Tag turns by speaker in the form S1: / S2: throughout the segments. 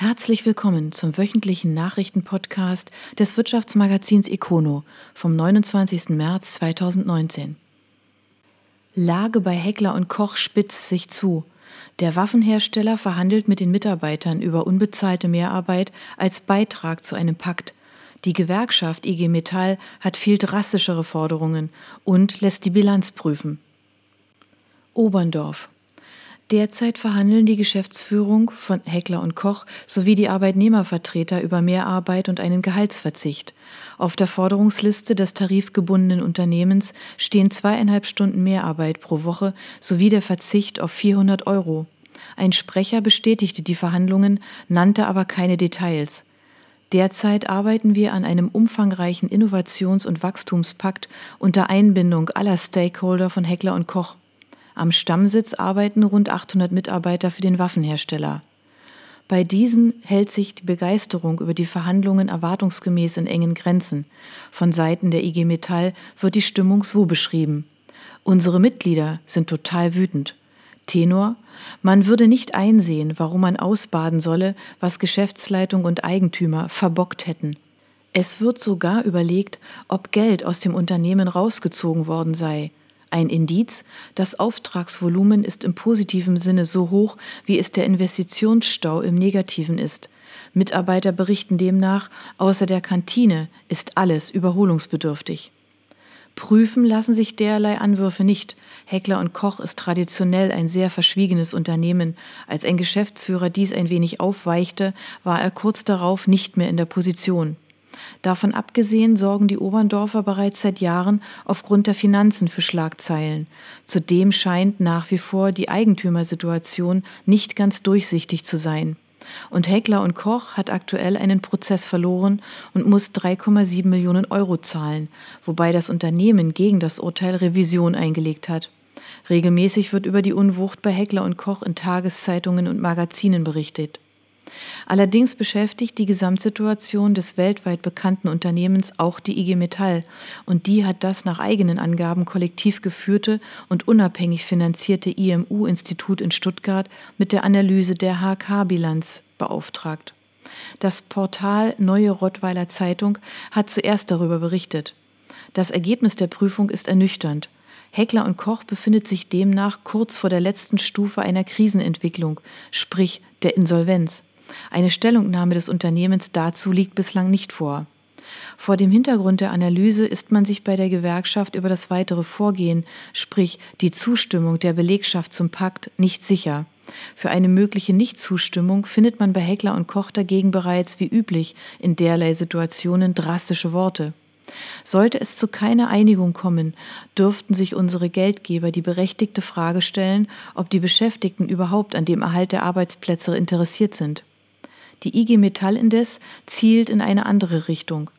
S1: Herzlich willkommen zum wöchentlichen Nachrichtenpodcast des Wirtschaftsmagazins Econo vom 29. März 2019. Lage bei Heckler und Koch spitzt sich zu. Der Waffenhersteller verhandelt mit den Mitarbeitern über unbezahlte Mehrarbeit als Beitrag zu einem Pakt. Die Gewerkschaft IG Metall hat viel drastischere Forderungen und lässt die Bilanz prüfen. Oberndorf Derzeit verhandeln die Geschäftsführung von Heckler und Koch sowie die Arbeitnehmervertreter über Mehrarbeit und einen Gehaltsverzicht. Auf der Forderungsliste des tarifgebundenen Unternehmens stehen zweieinhalb Stunden Mehrarbeit pro Woche sowie der Verzicht auf 400 Euro. Ein Sprecher bestätigte die Verhandlungen, nannte aber keine Details. Derzeit arbeiten wir an einem umfangreichen Innovations- und Wachstumspakt unter Einbindung aller Stakeholder von Heckler und Koch. Am Stammsitz arbeiten rund 800 Mitarbeiter für den Waffenhersteller. Bei diesen hält sich die Begeisterung über die Verhandlungen erwartungsgemäß in engen Grenzen. Von Seiten der IG Metall wird die Stimmung so beschrieben. Unsere Mitglieder sind total wütend. Tenor, man würde nicht einsehen, warum man ausbaden solle, was Geschäftsleitung und Eigentümer verbockt hätten. Es wird sogar überlegt, ob Geld aus dem Unternehmen rausgezogen worden sei. Ein Indiz, das Auftragsvolumen ist im positiven Sinne so hoch, wie es der Investitionsstau im negativen ist. Mitarbeiter berichten demnach, außer der Kantine ist alles überholungsbedürftig. Prüfen lassen sich derlei Anwürfe nicht. Heckler und Koch ist traditionell ein sehr verschwiegenes Unternehmen. Als ein Geschäftsführer dies ein wenig aufweichte, war er kurz darauf nicht mehr in der Position. Davon abgesehen sorgen die Oberndorfer bereits seit Jahren aufgrund der Finanzen für Schlagzeilen. Zudem scheint nach wie vor die Eigentümersituation nicht ganz durchsichtig zu sein. Und Heckler und Koch hat aktuell einen Prozess verloren und muss 3,7 Millionen Euro zahlen, wobei das Unternehmen gegen das Urteil Revision eingelegt hat. Regelmäßig wird über die Unwucht bei Heckler und Koch in Tageszeitungen und Magazinen berichtet. Allerdings beschäftigt die Gesamtsituation des weltweit bekannten Unternehmens auch die IG Metall und die hat das nach eigenen Angaben kollektiv geführte und unabhängig finanzierte IMU-Institut in Stuttgart mit der Analyse der HK-Bilanz beauftragt. Das Portal Neue Rottweiler Zeitung hat zuerst darüber berichtet. Das Ergebnis der Prüfung ist ernüchternd. Heckler und Koch befindet sich demnach kurz vor der letzten Stufe einer Krisenentwicklung, sprich der Insolvenz. Eine Stellungnahme des Unternehmens dazu liegt bislang nicht vor. Vor dem Hintergrund der Analyse ist man sich bei der Gewerkschaft über das weitere Vorgehen, sprich die Zustimmung der Belegschaft zum Pakt, nicht sicher. Für eine mögliche Nichtzustimmung findet man bei Heckler und Koch dagegen bereits wie üblich in derlei Situationen drastische Worte. Sollte es zu keiner Einigung kommen, dürften sich unsere Geldgeber die berechtigte Frage stellen, ob die Beschäftigten überhaupt an dem Erhalt der Arbeitsplätze interessiert sind. Die IG Metall indes zielt in eine andere Richtung.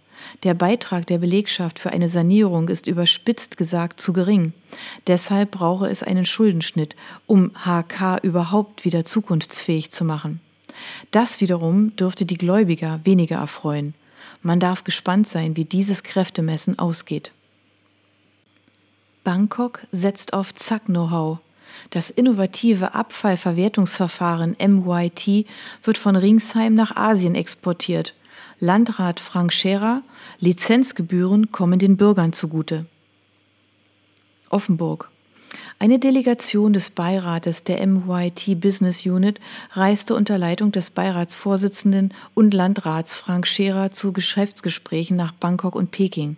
S1: Der Beitrag der Belegschaft für eine Sanierung ist überspitzt gesagt zu gering. Deshalb brauche es einen Schuldenschnitt, um HK überhaupt wieder zukunftsfähig zu machen. Das wiederum dürfte die Gläubiger weniger erfreuen. Man darf gespannt sein, wie dieses Kräftemessen ausgeht. Bangkok setzt auf Zack-Know-how. Das innovative Abfallverwertungsverfahren MYT wird von Ringsheim nach Asien exportiert. Landrat Frank Scherer, Lizenzgebühren kommen den Bürgern zugute. Offenburg. Eine Delegation des Beirates der MYT Business Unit reiste unter Leitung des Beiratsvorsitzenden und Landrats Frank Scherer zu Geschäftsgesprächen nach Bangkok und Peking.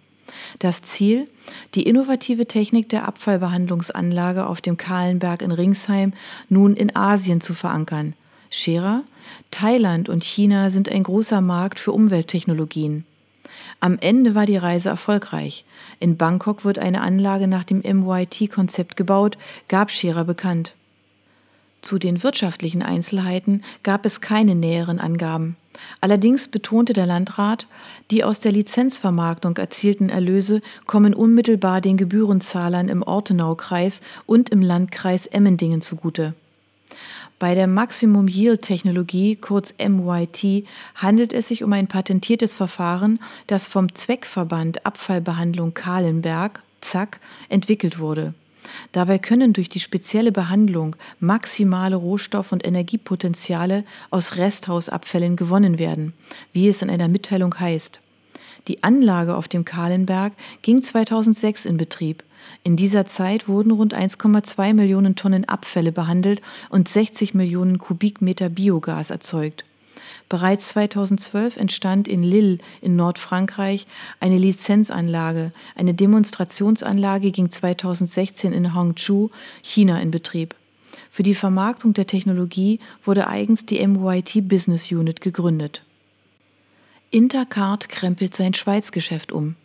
S1: Das Ziel, die innovative Technik der Abfallbehandlungsanlage auf dem Kahlenberg in Ringsheim nun in Asien zu verankern. Scherer, Thailand und China sind ein großer Markt für Umwelttechnologien. Am Ende war die Reise erfolgreich. In Bangkok wird eine Anlage nach dem MYT-Konzept gebaut, gab Scherer bekannt. Zu den wirtschaftlichen Einzelheiten gab es keine näheren Angaben. Allerdings betonte der Landrat, die aus der Lizenzvermarktung erzielten Erlöse kommen unmittelbar den Gebührenzahlern im Ortenaukreis und im Landkreis Emmendingen zugute. Bei der Maximum Yield Technologie, kurz MYT, handelt es sich um ein patentiertes Verfahren, das vom Zweckverband Abfallbehandlung Kahlenberg, ZAK, entwickelt wurde. Dabei können durch die spezielle Behandlung maximale Rohstoff- und Energiepotenziale aus Resthausabfällen gewonnen werden, wie es in einer Mitteilung heißt. Die Anlage auf dem Kahlenberg ging 2006 in Betrieb. In dieser Zeit wurden rund 1,2 Millionen Tonnen Abfälle behandelt und 60 Millionen Kubikmeter Biogas erzeugt. Bereits 2012 entstand in Lille in Nordfrankreich eine Lizenzanlage. Eine Demonstrationsanlage ging 2016 in Hangzhou, China, in Betrieb. Für die Vermarktung der Technologie wurde eigens die MYT Business Unit gegründet. Intercard krempelt sein Schweizgeschäft um.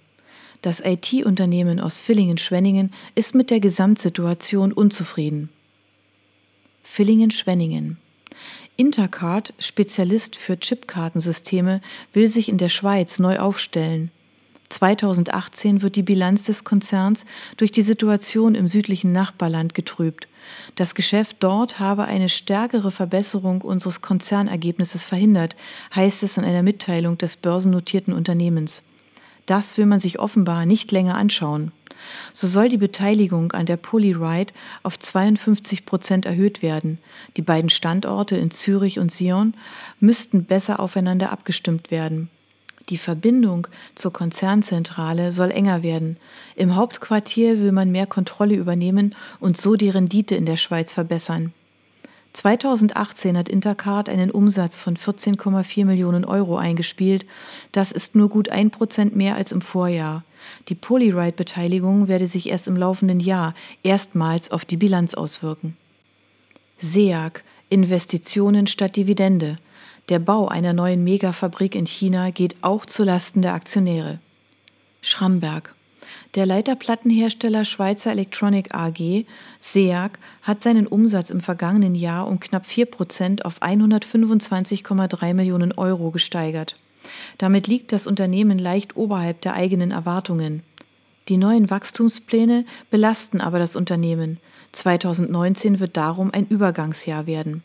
S1: Das IT-Unternehmen aus Villingen-Schwenningen ist mit der Gesamtsituation unzufrieden. Villingen-Schwenningen Intercard, Spezialist für Chipkartensysteme, will sich in der Schweiz neu aufstellen. 2018 wird die Bilanz des Konzerns durch die Situation im südlichen Nachbarland getrübt. Das Geschäft dort habe eine stärkere Verbesserung unseres Konzernergebnisses verhindert, heißt es in einer Mitteilung des börsennotierten Unternehmens. Das will man sich offenbar nicht länger anschauen. So soll die Beteiligung an der Polyride auf 52 Prozent erhöht werden. Die beiden Standorte in Zürich und Sion müssten besser aufeinander abgestimmt werden. Die Verbindung zur Konzernzentrale soll enger werden. Im Hauptquartier will man mehr Kontrolle übernehmen und so die Rendite in der Schweiz verbessern. 2018 hat Intercard einen Umsatz von 14,4 Millionen Euro eingespielt. Das ist nur gut ein Prozent mehr als im Vorjahr. Die Polyride-Beteiligung werde sich erst im laufenden Jahr erstmals auf die Bilanz auswirken. SEAG Investitionen statt Dividende. Der Bau einer neuen Megafabrik in China geht auch zulasten der Aktionäre. Schramberg der Leiterplattenhersteller Schweizer Electronic AG, SEAG, hat seinen Umsatz im vergangenen Jahr um knapp 4 Prozent auf 125,3 Millionen Euro gesteigert. Damit liegt das Unternehmen leicht oberhalb der eigenen Erwartungen. Die neuen Wachstumspläne belasten aber das Unternehmen. 2019 wird darum ein Übergangsjahr werden.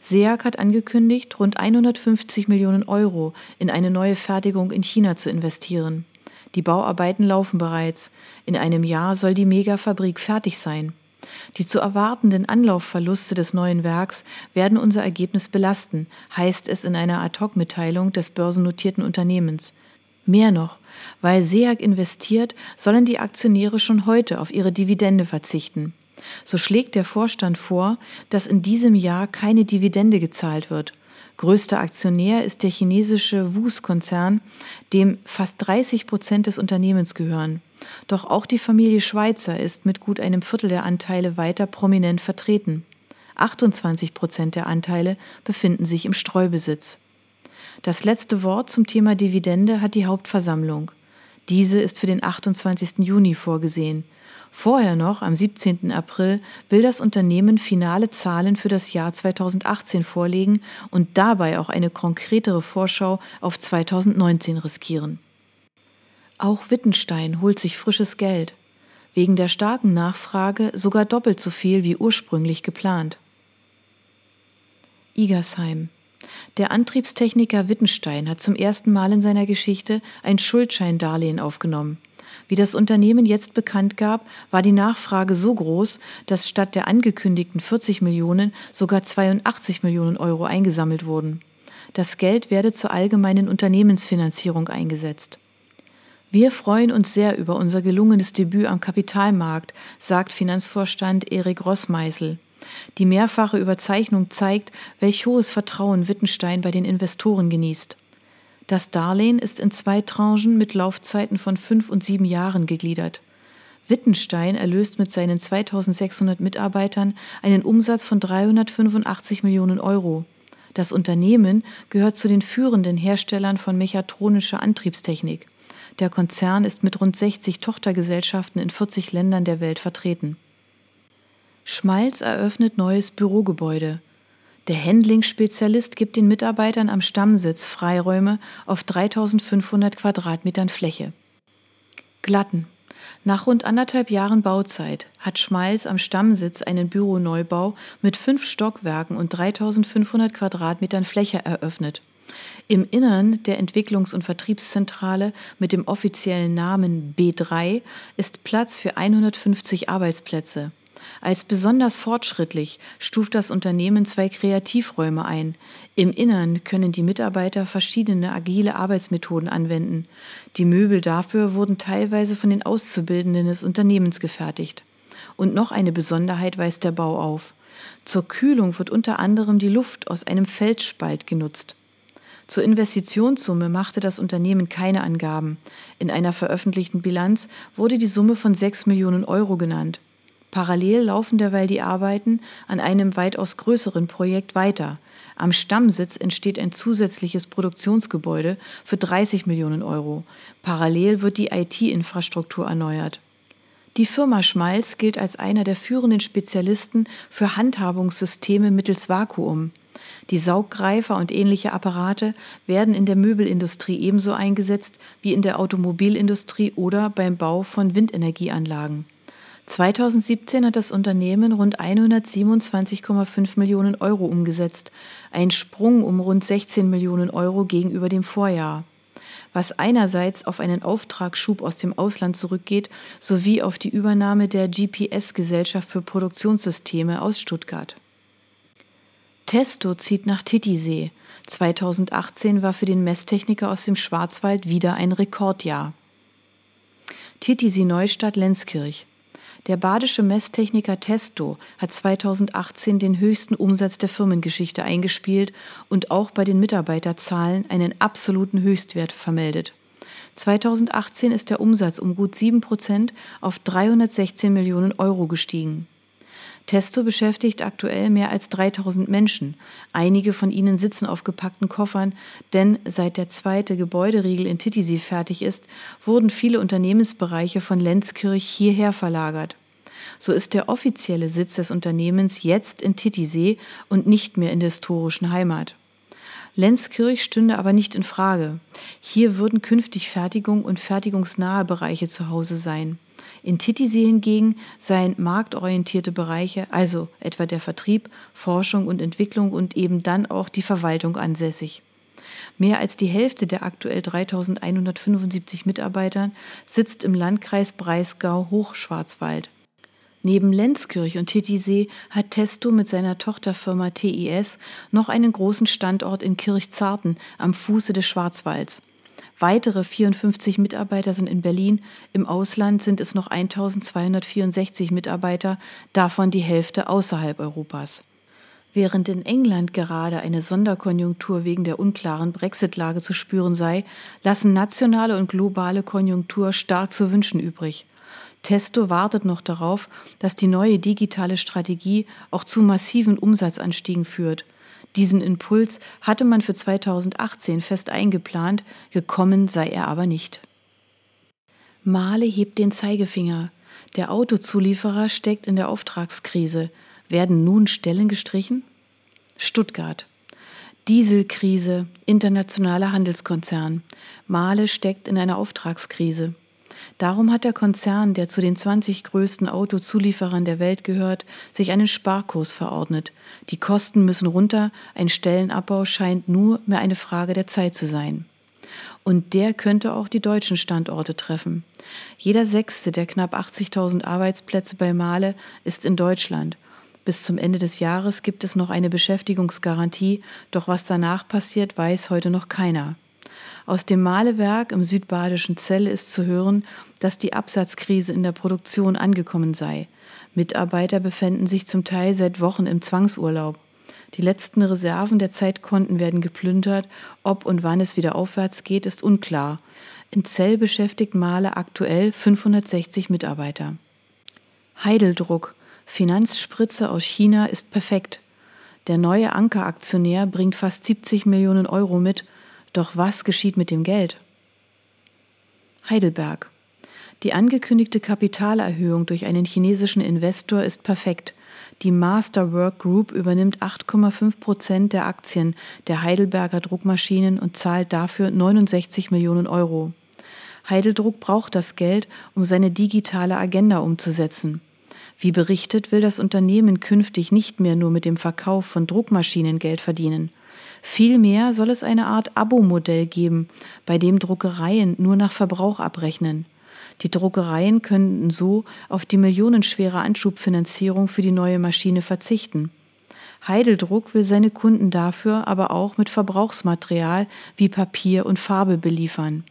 S1: SEAG hat angekündigt, rund 150 Millionen Euro in eine neue Fertigung in China zu investieren. Die Bauarbeiten laufen bereits. In einem Jahr soll die Megafabrik fertig sein. Die zu erwartenden Anlaufverluste des neuen Werks werden unser Ergebnis belasten, heißt es in einer Ad-Hoc-Mitteilung des börsennotierten Unternehmens. Mehr noch, weil SEAG investiert, sollen die Aktionäre schon heute auf ihre Dividende verzichten. So schlägt der Vorstand vor, dass in diesem Jahr keine Dividende gezahlt wird Größter Aktionär ist der chinesische WUS-Konzern, dem fast 30 Prozent des Unternehmens gehören. Doch auch die Familie Schweizer ist mit gut einem Viertel der Anteile weiter prominent vertreten. 28 Prozent der Anteile befinden sich im Streubesitz. Das letzte Wort zum Thema Dividende hat die Hauptversammlung. Diese ist für den 28. Juni vorgesehen. Vorher noch, am 17. April, will das Unternehmen finale Zahlen für das Jahr 2018 vorlegen und dabei auch eine konkretere Vorschau auf 2019 riskieren. Auch Wittenstein holt sich frisches Geld. Wegen der starken Nachfrage sogar doppelt so viel wie ursprünglich geplant. Igersheim. Der Antriebstechniker Wittenstein hat zum ersten Mal in seiner Geschichte ein Schuldscheindarlehen aufgenommen. Wie das Unternehmen jetzt bekannt gab, war die Nachfrage so groß, dass statt der angekündigten 40 Millionen sogar 82 Millionen Euro eingesammelt wurden. Das Geld werde zur allgemeinen Unternehmensfinanzierung eingesetzt. Wir freuen uns sehr über unser gelungenes Debüt am Kapitalmarkt, sagt Finanzvorstand Erik Rossmeißel. Die mehrfache Überzeichnung zeigt, welch hohes Vertrauen Wittenstein bei den Investoren genießt. Das Darlehen ist in zwei Tranchen mit Laufzeiten von fünf und sieben Jahren gegliedert. Wittenstein erlöst mit seinen 2600 Mitarbeitern einen Umsatz von 385 Millionen Euro. Das Unternehmen gehört zu den führenden Herstellern von mechatronischer Antriebstechnik. Der Konzern ist mit rund 60 Tochtergesellschaften in 40 Ländern der Welt vertreten. Schmalz eröffnet neues Bürogebäude. Der Handling-Spezialist gibt den Mitarbeitern am Stammsitz Freiräume auf 3500 Quadratmetern Fläche. Glatten. Nach rund anderthalb Jahren Bauzeit hat Schmalz am Stammsitz einen Büroneubau mit fünf Stockwerken und 3500 Quadratmetern Fläche eröffnet. Im Innern der Entwicklungs- und Vertriebszentrale mit dem offiziellen Namen B3 ist Platz für 150 Arbeitsplätze. Als besonders fortschrittlich stuft das Unternehmen zwei Kreativräume ein. Im Innern können die Mitarbeiter verschiedene agile Arbeitsmethoden anwenden. Die Möbel dafür wurden teilweise von den Auszubildenden des Unternehmens gefertigt. Und noch eine Besonderheit weist der Bau auf. Zur Kühlung wird unter anderem die Luft aus einem Felsspalt genutzt. Zur Investitionssumme machte das Unternehmen keine Angaben. In einer veröffentlichten Bilanz wurde die Summe von 6 Millionen Euro genannt. Parallel laufen derweil die Arbeiten an einem weitaus größeren Projekt weiter. Am Stammsitz entsteht ein zusätzliches Produktionsgebäude für 30 Millionen Euro. Parallel wird die IT-Infrastruktur erneuert. Die Firma Schmalz gilt als einer der führenden Spezialisten für Handhabungssysteme mittels Vakuum. Die Sauggreifer und ähnliche Apparate werden in der Möbelindustrie ebenso eingesetzt wie in der Automobilindustrie oder beim Bau von Windenergieanlagen. 2017 hat das Unternehmen rund 127,5 Millionen Euro umgesetzt, ein Sprung um rund 16 Millionen Euro gegenüber dem Vorjahr, was einerseits auf einen Auftragsschub aus dem Ausland zurückgeht, sowie auf die Übernahme der GPS-Gesellschaft für Produktionssysteme aus Stuttgart. Testo zieht nach Titisee. 2018 war für den Messtechniker aus dem Schwarzwald wieder ein Rekordjahr. Titisee Neustadt Lenzkirch. Der badische Messtechniker Testo hat 2018 den höchsten Umsatz der Firmengeschichte eingespielt und auch bei den Mitarbeiterzahlen einen absoluten Höchstwert vermeldet. 2018 ist der Umsatz um gut 7 Prozent auf 316 Millionen Euro gestiegen. Testo beschäftigt aktuell mehr als 3000 Menschen. Einige von ihnen sitzen auf gepackten Koffern, denn seit der zweite Gebäuderiegel in Titisee fertig ist, wurden viele Unternehmensbereiche von Lenzkirch hierher verlagert. So ist der offizielle Sitz des Unternehmens jetzt in Titisee und nicht mehr in der historischen Heimat. Lenzkirch stünde aber nicht in Frage. Hier würden künftig Fertigung und fertigungsnahe Bereiche zu Hause sein. In Titisee hingegen seien marktorientierte Bereiche, also etwa der Vertrieb, Forschung und Entwicklung und eben dann auch die Verwaltung ansässig. Mehr als die Hälfte der aktuell 3175 Mitarbeitern sitzt im Landkreis Breisgau-Hochschwarzwald. Neben Lenzkirch und Titisee hat Testo mit seiner Tochterfirma TIS noch einen großen Standort in Kirchzarten am Fuße des Schwarzwalds. Weitere 54 Mitarbeiter sind in Berlin. Im Ausland sind es noch 1264 Mitarbeiter, davon die Hälfte außerhalb Europas. Während in England gerade eine Sonderkonjunktur wegen der unklaren Brexit-Lage zu spüren sei, lassen nationale und globale Konjunktur stark zu wünschen übrig. Testo wartet noch darauf, dass die neue digitale Strategie auch zu massiven Umsatzanstiegen führt. Diesen Impuls hatte man für 2018 fest eingeplant, gekommen sei er aber nicht. Male hebt den Zeigefinger. Der Autozulieferer steckt in der Auftragskrise. Werden nun Stellen gestrichen? Stuttgart. Dieselkrise, internationaler Handelskonzern. Male steckt in einer Auftragskrise. Darum hat der Konzern, der zu den 20 größten Autozulieferern der Welt gehört, sich einen Sparkurs verordnet. Die Kosten müssen runter, ein Stellenabbau scheint nur mehr eine Frage der Zeit zu sein. Und der könnte auch die deutschen Standorte treffen. Jeder sechste der knapp 80.000 Arbeitsplätze bei Male ist in Deutschland. Bis zum Ende des Jahres gibt es noch eine Beschäftigungsgarantie, doch was danach passiert, weiß heute noch keiner. Aus dem Malewerk im südbadischen Zell ist zu hören, dass die Absatzkrise in der Produktion angekommen sei. Mitarbeiter befänden sich zum Teil seit Wochen im Zwangsurlaub. Die letzten Reserven der Zeitkonten werden geplündert. Ob und wann es wieder aufwärts geht, ist unklar. In Zell beschäftigt Maler aktuell 560 Mitarbeiter. Heideldruck. Finanzspritze aus China ist perfekt. Der neue Ankeraktionär bringt fast 70 Millionen Euro mit doch was geschieht mit dem Geld? Heidelberg. Die angekündigte Kapitalerhöhung durch einen chinesischen Investor ist perfekt. Die Masterwork Group übernimmt 8,5 Prozent der Aktien der Heidelberger Druckmaschinen und zahlt dafür 69 Millionen Euro. Heideldruck braucht das Geld, um seine digitale Agenda umzusetzen. Wie berichtet, will das Unternehmen künftig nicht mehr nur mit dem Verkauf von Druckmaschinen Geld verdienen. Vielmehr soll es eine Art Abo-Modell geben, bei dem Druckereien nur nach Verbrauch abrechnen. Die Druckereien könnten so auf die millionenschwere Anschubfinanzierung für die neue Maschine verzichten. Heideldruck will seine Kunden dafür aber auch mit Verbrauchsmaterial wie Papier und Farbe beliefern.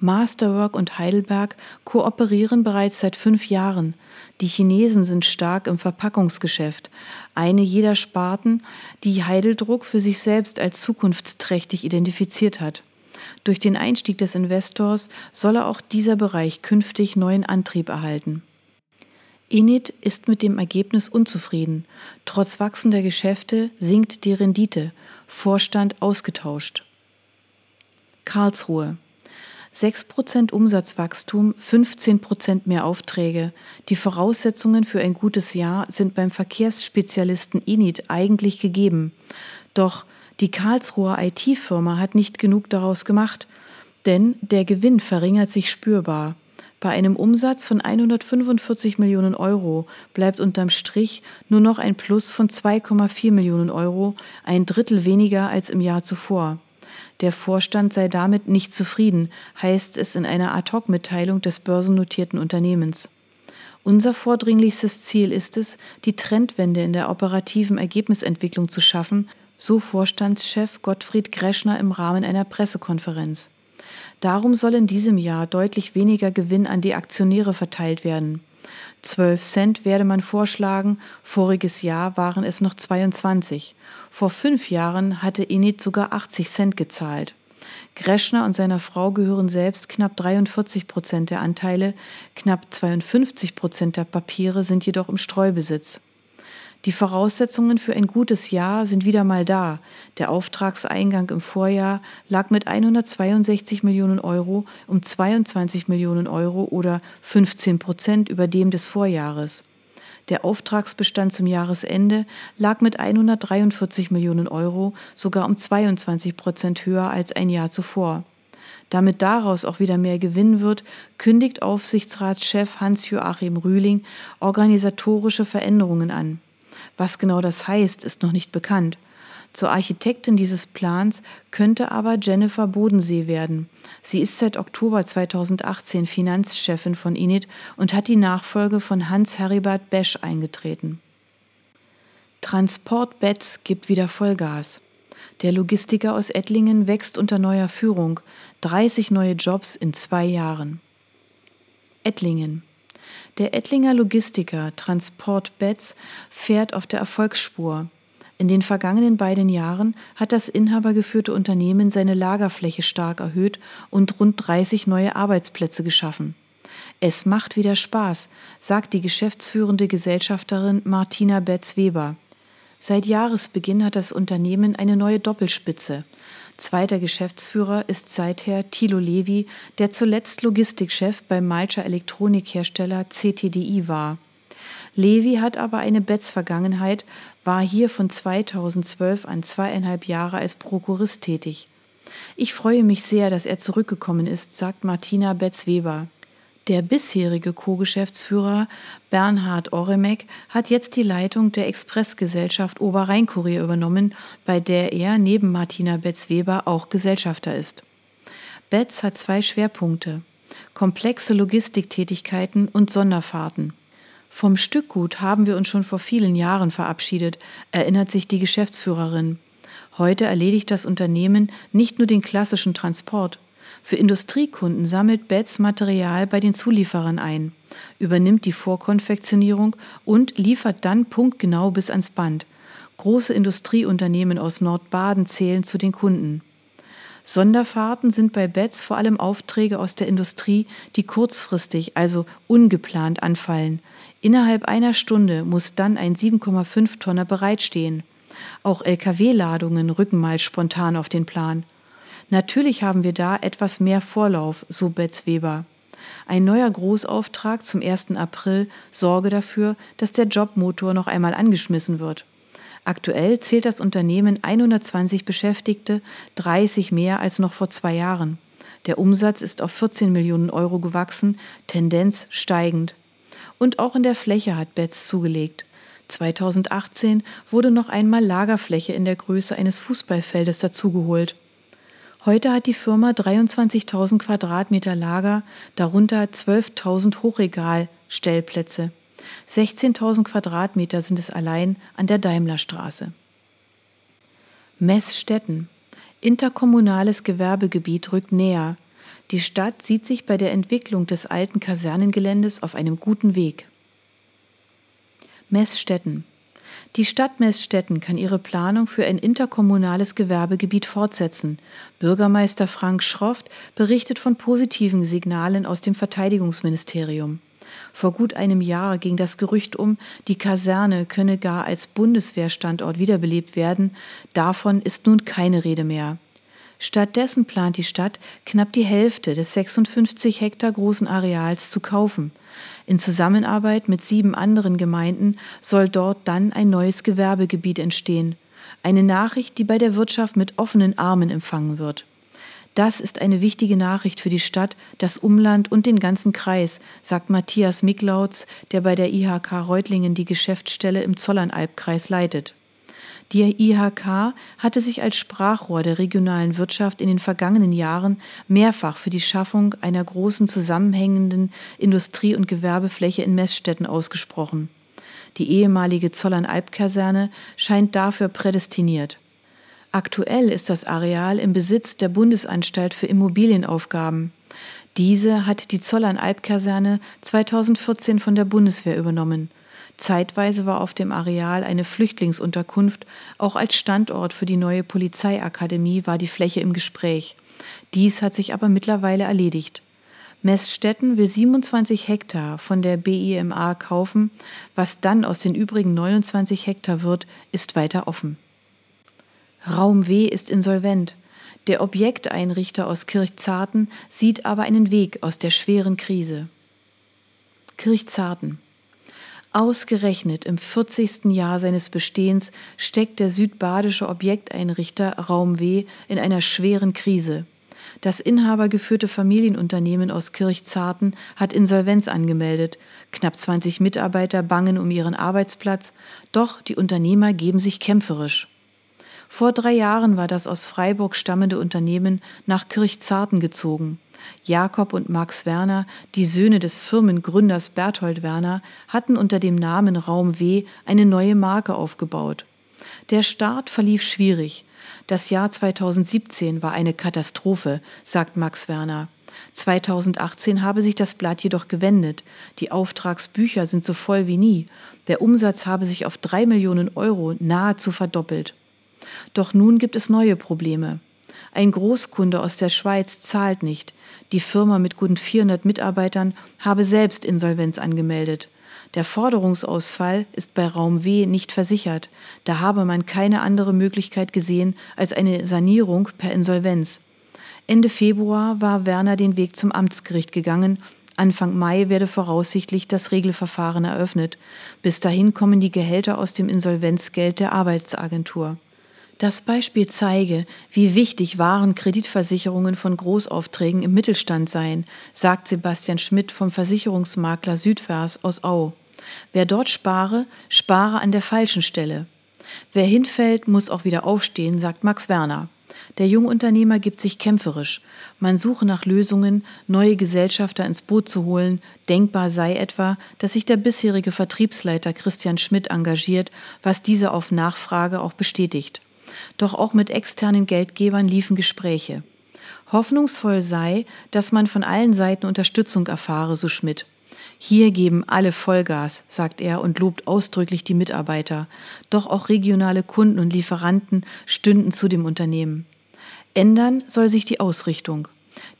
S1: Masterwork und Heidelberg kooperieren bereits seit fünf Jahren. Die Chinesen sind stark im Verpackungsgeschäft, eine jeder Sparten, die Heideldruck für sich selbst als zukunftsträchtig identifiziert hat. Durch den Einstieg des Investors solle auch dieser Bereich künftig neuen Antrieb erhalten. Enid ist mit dem Ergebnis unzufrieden. Trotz wachsender Geschäfte sinkt die Rendite. Vorstand ausgetauscht. Karlsruhe. 6% Umsatzwachstum, 15% mehr Aufträge. Die Voraussetzungen für ein gutes Jahr sind beim Verkehrsspezialisten Enid eigentlich gegeben. Doch die Karlsruher IT-Firma hat nicht genug daraus gemacht, denn der Gewinn verringert sich spürbar. Bei einem Umsatz von 145 Millionen Euro bleibt unterm Strich nur noch ein Plus von 2,4 Millionen Euro, ein Drittel weniger als im Jahr zuvor. Der Vorstand sei damit nicht zufrieden, heißt es in einer Ad-hoc-Mitteilung des börsennotierten Unternehmens. Unser vordringlichstes Ziel ist es, die Trendwende in der operativen Ergebnisentwicklung zu schaffen, so Vorstandschef Gottfried Greschner im Rahmen einer Pressekonferenz. Darum soll in diesem Jahr deutlich weniger Gewinn an die Aktionäre verteilt werden. 12 Cent werde man vorschlagen, voriges Jahr waren es noch 22. Vor fünf Jahren hatte Init sogar 80 Cent gezahlt. Greschner und seiner Frau gehören selbst knapp 43 Prozent der Anteile, knapp 52 Prozent der Papiere sind jedoch im Streubesitz. Die Voraussetzungen für ein gutes Jahr sind wieder mal da. Der Auftragseingang im Vorjahr lag mit 162 Millionen Euro um 22 Millionen Euro oder 15 Prozent über dem des Vorjahres. Der Auftragsbestand zum Jahresende lag mit 143 Millionen Euro sogar um 22 Prozent höher als ein Jahr zuvor. Damit daraus auch wieder mehr Gewinn wird, kündigt Aufsichtsratschef Hans-Joachim Rühling organisatorische Veränderungen an. Was genau das heißt, ist noch nicht bekannt. Zur Architektin dieses Plans könnte aber Jennifer Bodensee werden. Sie ist seit Oktober 2018 Finanzchefin von Init und hat die Nachfolge von Hans Heribert Besch eingetreten. Transport Betz gibt wieder Vollgas. Der Logistiker aus Ettlingen wächst unter neuer Führung. 30 neue Jobs in zwei Jahren. Ettlingen. Der Ettlinger Logistiker Transport Betz fährt auf der Erfolgsspur. In den vergangenen beiden Jahren hat das inhabergeführte Unternehmen seine Lagerfläche stark erhöht und rund 30 neue Arbeitsplätze geschaffen. Es macht wieder Spaß, sagt die geschäftsführende Gesellschafterin Martina Betz-Weber. Seit Jahresbeginn hat das Unternehmen eine neue Doppelspitze. Zweiter Geschäftsführer ist seither Thilo Levi, der zuletzt Logistikchef beim Malcher Elektronikhersteller CTDI war. Levi hat aber eine Betz-Vergangenheit, war hier von 2012 an zweieinhalb Jahre als Prokurist tätig. Ich freue mich sehr, dass er zurückgekommen ist, sagt Martina Betz-Weber. Der bisherige Co-Geschäftsführer Bernhard Oremek hat jetzt die Leitung der Expressgesellschaft Oberrheinkurier übernommen, bei der er neben Martina Betz-Weber auch Gesellschafter ist. Betz hat zwei Schwerpunkte: komplexe Logistiktätigkeiten und Sonderfahrten. Vom Stückgut haben wir uns schon vor vielen Jahren verabschiedet, erinnert sich die Geschäftsführerin. Heute erledigt das Unternehmen nicht nur den klassischen Transport, für Industriekunden sammelt Betz Material bei den Zulieferern ein, übernimmt die Vorkonfektionierung und liefert dann punktgenau bis ans Band. Große Industrieunternehmen aus Nordbaden zählen zu den Kunden. Sonderfahrten sind bei Betz vor allem Aufträge aus der Industrie, die kurzfristig, also ungeplant anfallen. Innerhalb einer Stunde muss dann ein 7,5 Tonner bereitstehen. Auch Lkw-Ladungen rücken mal spontan auf den Plan. Natürlich haben wir da etwas mehr Vorlauf, so Betz Weber. Ein neuer Großauftrag zum 1. April sorge dafür, dass der Jobmotor noch einmal angeschmissen wird. Aktuell zählt das Unternehmen 120 Beschäftigte, 30 mehr als noch vor zwei Jahren. Der Umsatz ist auf 14 Millionen Euro gewachsen, Tendenz steigend. Und auch in der Fläche hat Betz zugelegt. 2018 wurde noch einmal Lagerfläche in der Größe eines Fußballfeldes dazugeholt. Heute hat die Firma 23.000 Quadratmeter Lager, darunter 12.000 Hochregalstellplätze. 16.000 Quadratmeter sind es allein an der Daimlerstraße. Messstätten. Interkommunales Gewerbegebiet rückt näher. Die Stadt sieht sich bei der Entwicklung des alten Kasernengeländes auf einem guten Weg. Messstätten. Die Stadt Messstätten kann ihre Planung für ein interkommunales Gewerbegebiet fortsetzen. Bürgermeister Frank Schroft berichtet von positiven Signalen aus dem Verteidigungsministerium. Vor gut einem Jahr ging das Gerücht um, die Kaserne könne gar als Bundeswehrstandort wiederbelebt werden. Davon ist nun keine Rede mehr. Stattdessen plant die Stadt, knapp die Hälfte des 56 Hektar großen Areals zu kaufen. In Zusammenarbeit mit sieben anderen Gemeinden soll dort dann ein neues Gewerbegebiet entstehen. Eine Nachricht, die bei der Wirtschaft mit offenen Armen empfangen wird. Das ist eine wichtige Nachricht für die Stadt, das Umland und den ganzen Kreis, sagt Matthias Miklautz, der bei der IHK Reutlingen die Geschäftsstelle im Zollernalbkreis leitet. Die IHK hatte sich als Sprachrohr der regionalen Wirtschaft in den vergangenen Jahren mehrfach für die Schaffung einer großen zusammenhängenden Industrie- und Gewerbefläche in Messstätten ausgesprochen. Die ehemalige Zollernalbkaserne scheint dafür prädestiniert. Aktuell ist das Areal im Besitz der Bundesanstalt für Immobilienaufgaben. Diese hat die Zollernalbkaserne 2014 von der Bundeswehr übernommen. Zeitweise war auf dem Areal eine Flüchtlingsunterkunft, auch als Standort für die neue Polizeiakademie war die Fläche im Gespräch. Dies hat sich aber mittlerweile erledigt. Messstetten will 27 Hektar von der BIMA kaufen. Was dann aus den übrigen 29 Hektar wird, ist weiter offen. Raum W ist insolvent. Der Objekteinrichter aus Kirchzarten sieht aber einen Weg aus der schweren Krise. Kirchzarten. Ausgerechnet im 40. Jahr seines Bestehens steckt der südbadische Objekteinrichter Raum W in einer schweren Krise. Das inhabergeführte Familienunternehmen aus Kirchzarten hat Insolvenz angemeldet. Knapp 20 Mitarbeiter bangen um ihren Arbeitsplatz, doch die Unternehmer geben sich kämpferisch. Vor drei Jahren war das aus Freiburg stammende Unternehmen nach Kirchzarten gezogen. Jakob und Max Werner, die Söhne des Firmengründers Berthold Werner, hatten unter dem Namen Raum W eine neue Marke aufgebaut. Der Start verlief schwierig. Das Jahr 2017 war eine Katastrophe, sagt Max Werner. 2018 habe sich das Blatt jedoch gewendet. Die Auftragsbücher sind so voll wie nie. Der Umsatz habe sich auf drei Millionen Euro nahezu verdoppelt. Doch nun gibt es neue Probleme. Ein Großkunde aus der Schweiz zahlt nicht. Die Firma mit gut 400 Mitarbeitern habe selbst Insolvenz angemeldet. Der Forderungsausfall ist bei Raum W nicht versichert. Da habe man keine andere Möglichkeit gesehen als eine Sanierung per Insolvenz. Ende Februar war Werner den Weg zum Amtsgericht gegangen. Anfang Mai werde voraussichtlich das Regelverfahren eröffnet. Bis dahin kommen die Gehälter aus dem Insolvenzgeld der Arbeitsagentur. Das Beispiel zeige, wie wichtig Waren Kreditversicherungen von Großaufträgen im Mittelstand seien, sagt Sebastian Schmidt vom Versicherungsmakler Südvers aus Au. Wer dort spare, spare an der falschen Stelle. Wer hinfällt, muss auch wieder aufstehen, sagt Max Werner. Der Jungunternehmer gibt sich kämpferisch. Man suche nach Lösungen, neue Gesellschafter ins Boot zu holen. Denkbar sei etwa, dass sich der bisherige Vertriebsleiter Christian Schmidt engagiert, was dieser auf Nachfrage auch bestätigt. Doch auch mit externen Geldgebern liefen Gespräche. Hoffnungsvoll sei, dass man von allen Seiten Unterstützung erfahre, so Schmidt. Hier geben alle Vollgas, sagt er und lobt ausdrücklich die Mitarbeiter. Doch auch regionale Kunden und Lieferanten stünden zu dem Unternehmen. Ändern soll sich die Ausrichtung.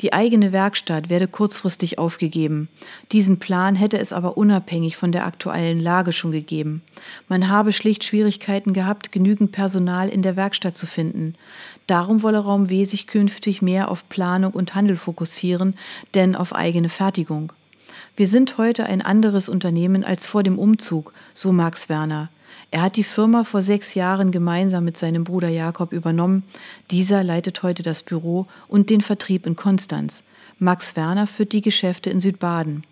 S1: Die eigene Werkstatt werde kurzfristig aufgegeben. Diesen Plan hätte es aber unabhängig von der aktuellen Lage schon gegeben. Man habe schlicht Schwierigkeiten gehabt, genügend Personal in der Werkstatt zu finden. Darum wolle Raum W sich künftig mehr auf Planung und Handel fokussieren, denn auf eigene Fertigung. Wir sind heute ein anderes Unternehmen als vor dem Umzug, so Max Werner. Er hat die Firma vor sechs Jahren gemeinsam mit seinem Bruder Jakob übernommen. Dieser leitet heute das Büro und den Vertrieb in Konstanz. Max Werner führt die Geschäfte in Südbaden.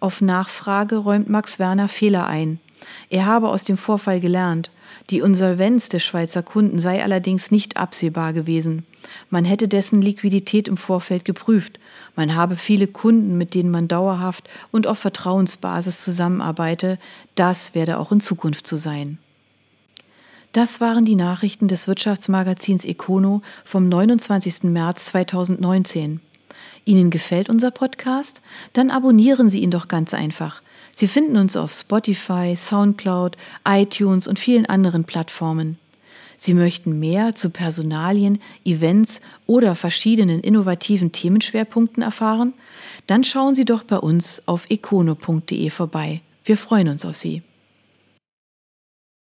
S1: Auf Nachfrage räumt Max Werner Fehler ein. Er habe aus dem Vorfall gelernt. Die Insolvenz des Schweizer Kunden sei allerdings nicht absehbar gewesen. Man hätte dessen Liquidität im Vorfeld geprüft. Man habe viele Kunden, mit denen man dauerhaft und auf Vertrauensbasis zusammenarbeite. Das werde auch in Zukunft so sein. Das waren die Nachrichten des Wirtschaftsmagazins Econo vom 29. März 2019. Ihnen gefällt unser Podcast? Dann abonnieren Sie ihn doch ganz einfach. Sie finden uns auf Spotify, SoundCloud, iTunes und vielen anderen Plattformen. Sie möchten mehr zu Personalien, Events oder verschiedenen innovativen Themenschwerpunkten erfahren? Dann schauen Sie doch bei uns auf econo.de vorbei. Wir freuen uns auf Sie.